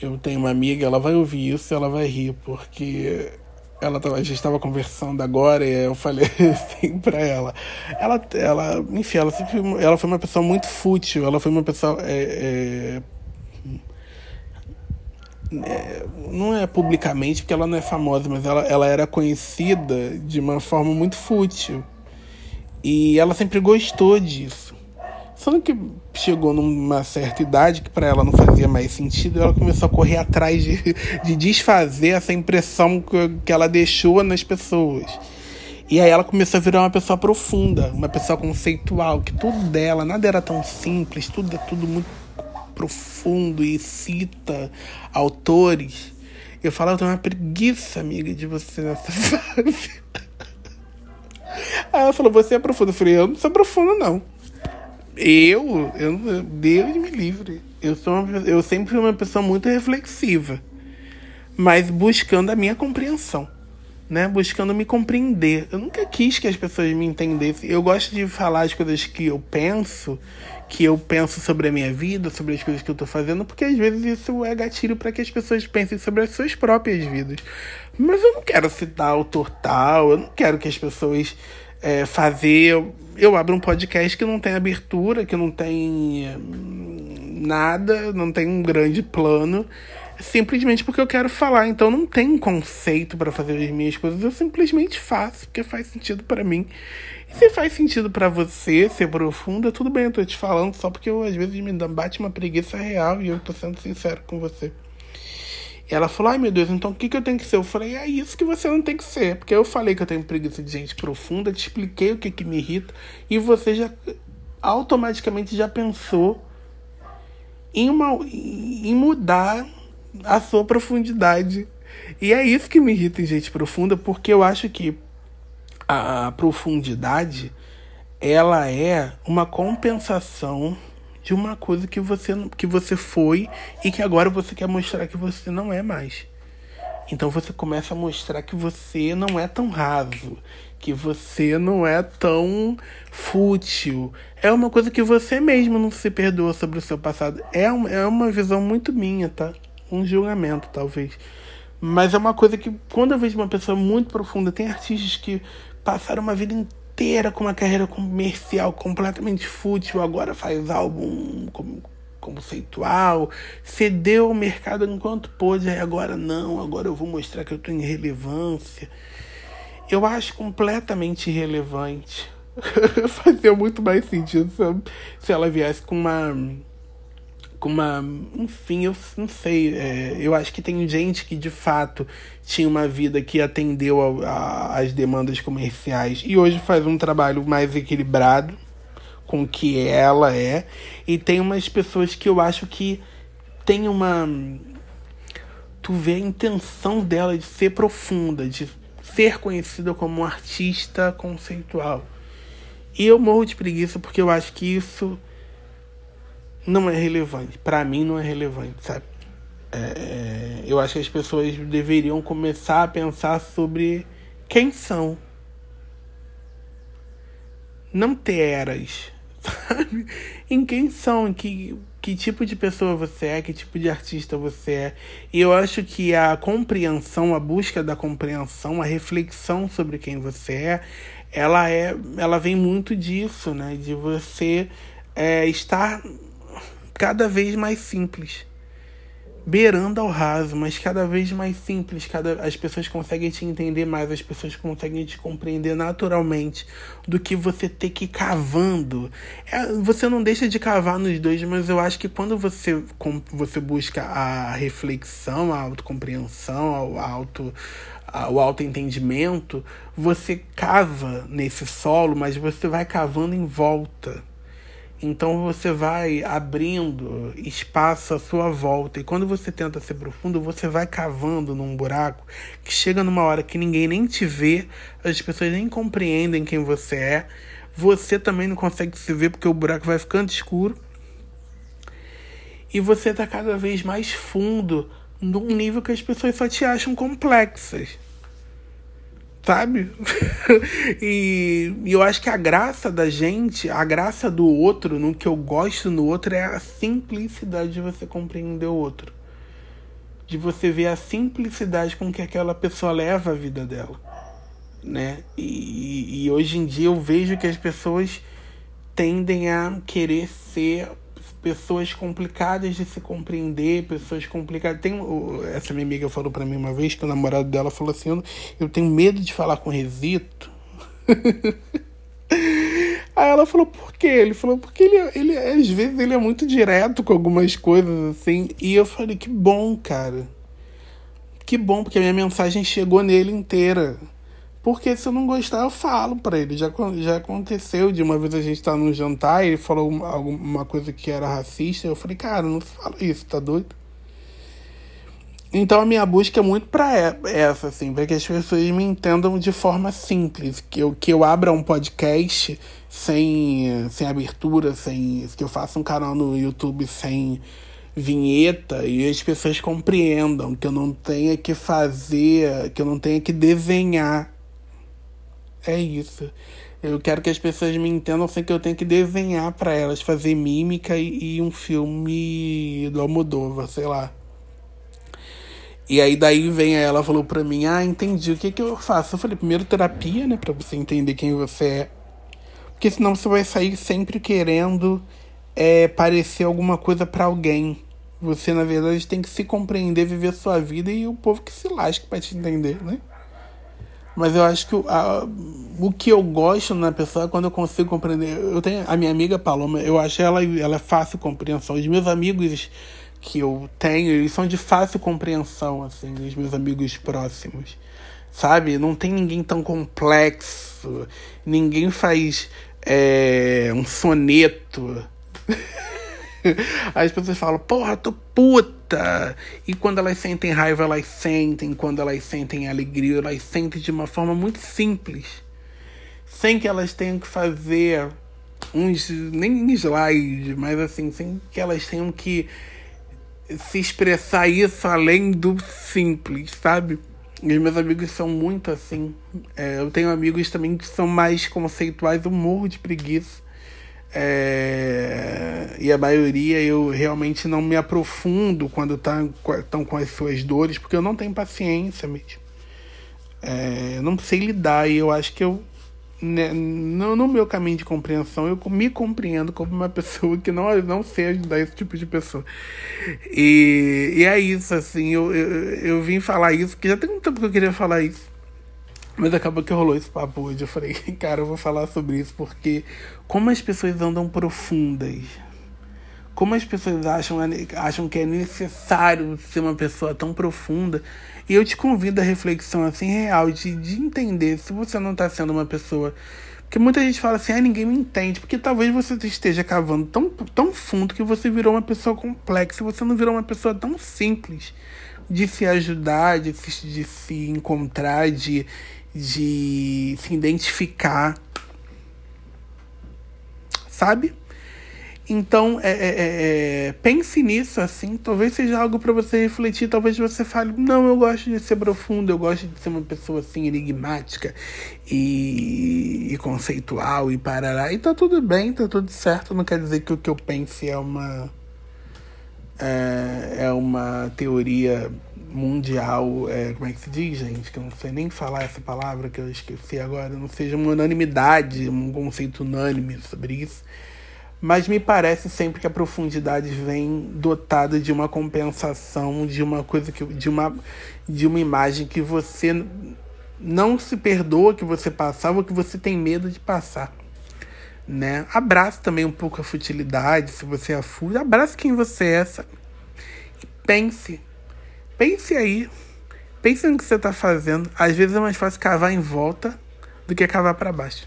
Eu tenho uma amiga, ela vai ouvir isso, ela vai rir, porque ela a gente estava conversando agora e eu falei assim para ela. Ela, ela, enfim, ela sempre, ela foi uma pessoa muito fútil. Ela foi uma pessoa é, é, é, não é publicamente porque ela não é famosa, mas ela, ela era conhecida de uma forma muito fútil e ela sempre gostou disso. Só que chegou numa certa idade que para ela não fazia mais sentido, ela começou a correr atrás de, de desfazer essa impressão que, que ela deixou nas pessoas. E aí ela começou a virar uma pessoa profunda, uma pessoa conceitual, que tudo dela, nada era tão simples, tudo é tudo muito profundo e cita autores. Eu falo, eu tenho uma preguiça, amiga, de você nessa fase. Aí ela falou, você é profundo. Eu falei, eu não sou profundo, não. Eu, eu Deus me livre. Eu sou uma, eu sempre fui uma pessoa muito reflexiva, mas buscando a minha compreensão, né? Buscando me compreender. Eu nunca quis que as pessoas me entendessem. Eu gosto de falar as coisas que eu penso, que eu penso sobre a minha vida, sobre as coisas que eu tô fazendo, porque às vezes isso é gatilho para que as pessoas pensem sobre as suas próprias vidas. Mas eu não quero citar autor tal, eu não quero que as pessoas é, fazer eu abro um podcast que não tem abertura, que não tem hum, nada, não tem um grande plano, simplesmente porque eu quero falar. Então não tem um conceito para fazer as minhas coisas, eu simplesmente faço porque faz sentido para mim. E se faz sentido para você ser profunda, tudo bem, eu tô te falando só porque eu às vezes me bate uma preguiça real e eu tô sendo sincero com você. Ela falou: Ai meu Deus, então o que, que eu tenho que ser? Eu falei: É isso que você não tem que ser. Porque eu falei que eu tenho preguiça de gente profunda, te expliquei o que, que me irrita, e você já automaticamente já pensou em, uma, em mudar a sua profundidade. E é isso que me irrita em gente profunda, porque eu acho que a profundidade ela é uma compensação de uma coisa que você, que você foi e que agora você quer mostrar que você não é mais. Então você começa a mostrar que você não é tão raso, que você não é tão fútil. É uma coisa que você mesmo não se perdoa sobre o seu passado. É, uma, é uma visão muito minha, tá? Um julgamento, talvez. Mas é uma coisa que, quando eu vejo uma pessoa muito profunda, tem artistas que passaram uma vida inteira inteira com uma carreira comercial completamente fútil, agora faz álbum conceitual, cedeu ao mercado enquanto pôde, aí agora não, agora eu vou mostrar que eu tô em relevância. Eu acho completamente irrelevante. Fazia muito mais sentido se ela viesse com uma com uma. Enfim, eu não sei. É, eu acho que tem gente que de fato tinha uma vida que atendeu às demandas comerciais e hoje faz um trabalho mais equilibrado com o que ela é. E tem umas pessoas que eu acho que tem uma. Tu vê a intenção dela de ser profunda, de ser conhecida como um artista conceitual. E eu morro de preguiça porque eu acho que isso não é relevante. Para mim não é relevante, sabe? É, é, eu acho que as pessoas deveriam começar a pensar sobre quem são. Não ter eras, sabe? Em quem são, em que, que tipo de pessoa você é, que tipo de artista você é. E eu acho que a compreensão, a busca da compreensão, a reflexão sobre quem você é, ela é, ela vem muito disso, né? De você é, estar cada vez mais simples. Beirando ao raso, mas cada vez mais simples. Cada, as pessoas conseguem te entender mais, as pessoas conseguem te compreender naturalmente do que você ter que ir cavando. É, você não deixa de cavar nos dois, mas eu acho que quando você, com, você busca a reflexão, a autocompreensão, o auto, o autoentendimento, você cava nesse solo, mas você vai cavando em volta então você vai abrindo espaço à sua volta. E quando você tenta ser profundo, você vai cavando num buraco que chega numa hora que ninguém nem te vê, as pessoas nem compreendem quem você é. Você também não consegue se ver porque o buraco vai ficando escuro. E você está cada vez mais fundo num nível que as pessoas só te acham complexas sabe? e, e, eu acho que a graça da gente, a graça do outro, no que eu gosto no outro, é a simplicidade de você compreender o outro. de você ver a simplicidade com que aquela pessoa leva a vida dela, né? E, e hoje em dia eu vejo que as pessoas tendem a querer ser pessoas complicadas de se compreender, pessoas complicadas. Tem, essa minha amiga falou para mim uma vez que o namorado dela falou assim: Eu tenho medo de falar com Resito. Aí ela falou, por quê? Ele falou, porque ele, ele, às vezes, ele é muito direto com algumas coisas, assim. E eu falei, que bom, cara. Que bom, porque a minha mensagem chegou nele inteira. Porque se eu não gostar, eu falo para ele. Já, já aconteceu de uma vez a gente tá num jantar e ele falou uma, alguma coisa que era racista. Eu falei, cara, não fala isso, tá doido? Então a minha busca é muito para essa, assim, para que as pessoas me entendam de forma simples, que eu, que eu abra um podcast sem, sem abertura, sem que eu faça um canal no YouTube sem vinheta e as pessoas compreendam que eu não tenha que fazer, que eu não tenha que desenhar. É isso. Eu quero que as pessoas me entendam sem que eu tenha que desenhar para elas, fazer mímica e, e um filme do Almodóvar, sei lá. E aí daí vem ela falou pra mim, ah, entendi, o que que eu faço? Eu falei, primeiro terapia, né, pra você entender quem você é. Porque senão você vai sair sempre querendo é, parecer alguma coisa para alguém. Você, na verdade, tem que se compreender, viver sua vida e o povo que se lasque pra te entender, né? Mas eu acho que a, o que eu gosto na pessoa é quando eu consigo compreender. Eu tenho a minha amiga Paloma, eu acho ela, ela é fácil compreensão. Os meus amigos que eu tenho, eles são de fácil compreensão, assim, os meus amigos próximos. Sabe? Não tem ninguém tão complexo. Ninguém faz é, um soneto. As pessoas falam, porra, tô puta. E quando elas sentem raiva, elas sentem. Quando elas sentem alegria, elas sentem de uma forma muito simples. Sem que elas tenham que fazer uns. nem slide, mas assim, sem que elas tenham que se expressar isso além do simples, sabe? E meus amigos são muito assim. É, eu tenho amigos também que são mais conceituais, eu morro de preguiça. É, e a maioria eu realmente não me aprofundo quando estão tá, com as suas dores, porque eu não tenho paciência mesmo. É, não sei lidar e eu acho que eu né, no, no, meu caminho de compreensão, eu me compreendo como uma pessoa que não, não sei ajudar esse tipo de pessoa. E, e é isso, assim, eu, eu, eu vim falar isso, porque já tem um tempo que eu queria falar isso. Mas acabou que rolou esse papo hoje. Eu falei, cara, eu vou falar sobre isso, porque como as pessoas andam profundas. Como as pessoas acham, acham que é necessário ser uma pessoa tão profunda e eu te convido à reflexão assim real, de, de entender se você não está sendo uma pessoa. Porque muita gente fala assim, ah, ninguém me entende. Porque talvez você esteja cavando tão, tão fundo que você virou uma pessoa complexa. Você não virou uma pessoa tão simples de se ajudar, de se, de se encontrar, de, de se identificar. Sabe? Então, é, é, é, é, pense nisso, assim. Talvez seja algo para você refletir. Talvez você fale: Não, eu gosto de ser profundo, eu gosto de ser uma pessoa assim, enigmática e, e conceitual e parará. E tá tudo bem, tá tudo certo. Não quer dizer que o que eu pense é uma. É, é uma teoria mundial. É, como é que se diz, gente? Que eu não sei nem falar essa palavra que eu esqueci agora. Não seja uma unanimidade, um conceito unânime sobre isso mas me parece sempre que a profundidade vem dotada de uma compensação, de uma coisa que de uma de uma imagem que você não se perdoa que você passava ou que você tem medo de passar. Né? Abraça também um pouco a futilidade, se você é fútil, abraça quem você é, sabe? E pense. Pense aí. Pense no que você está fazendo. Às vezes é mais fácil cavar em volta do que cavar para baixo.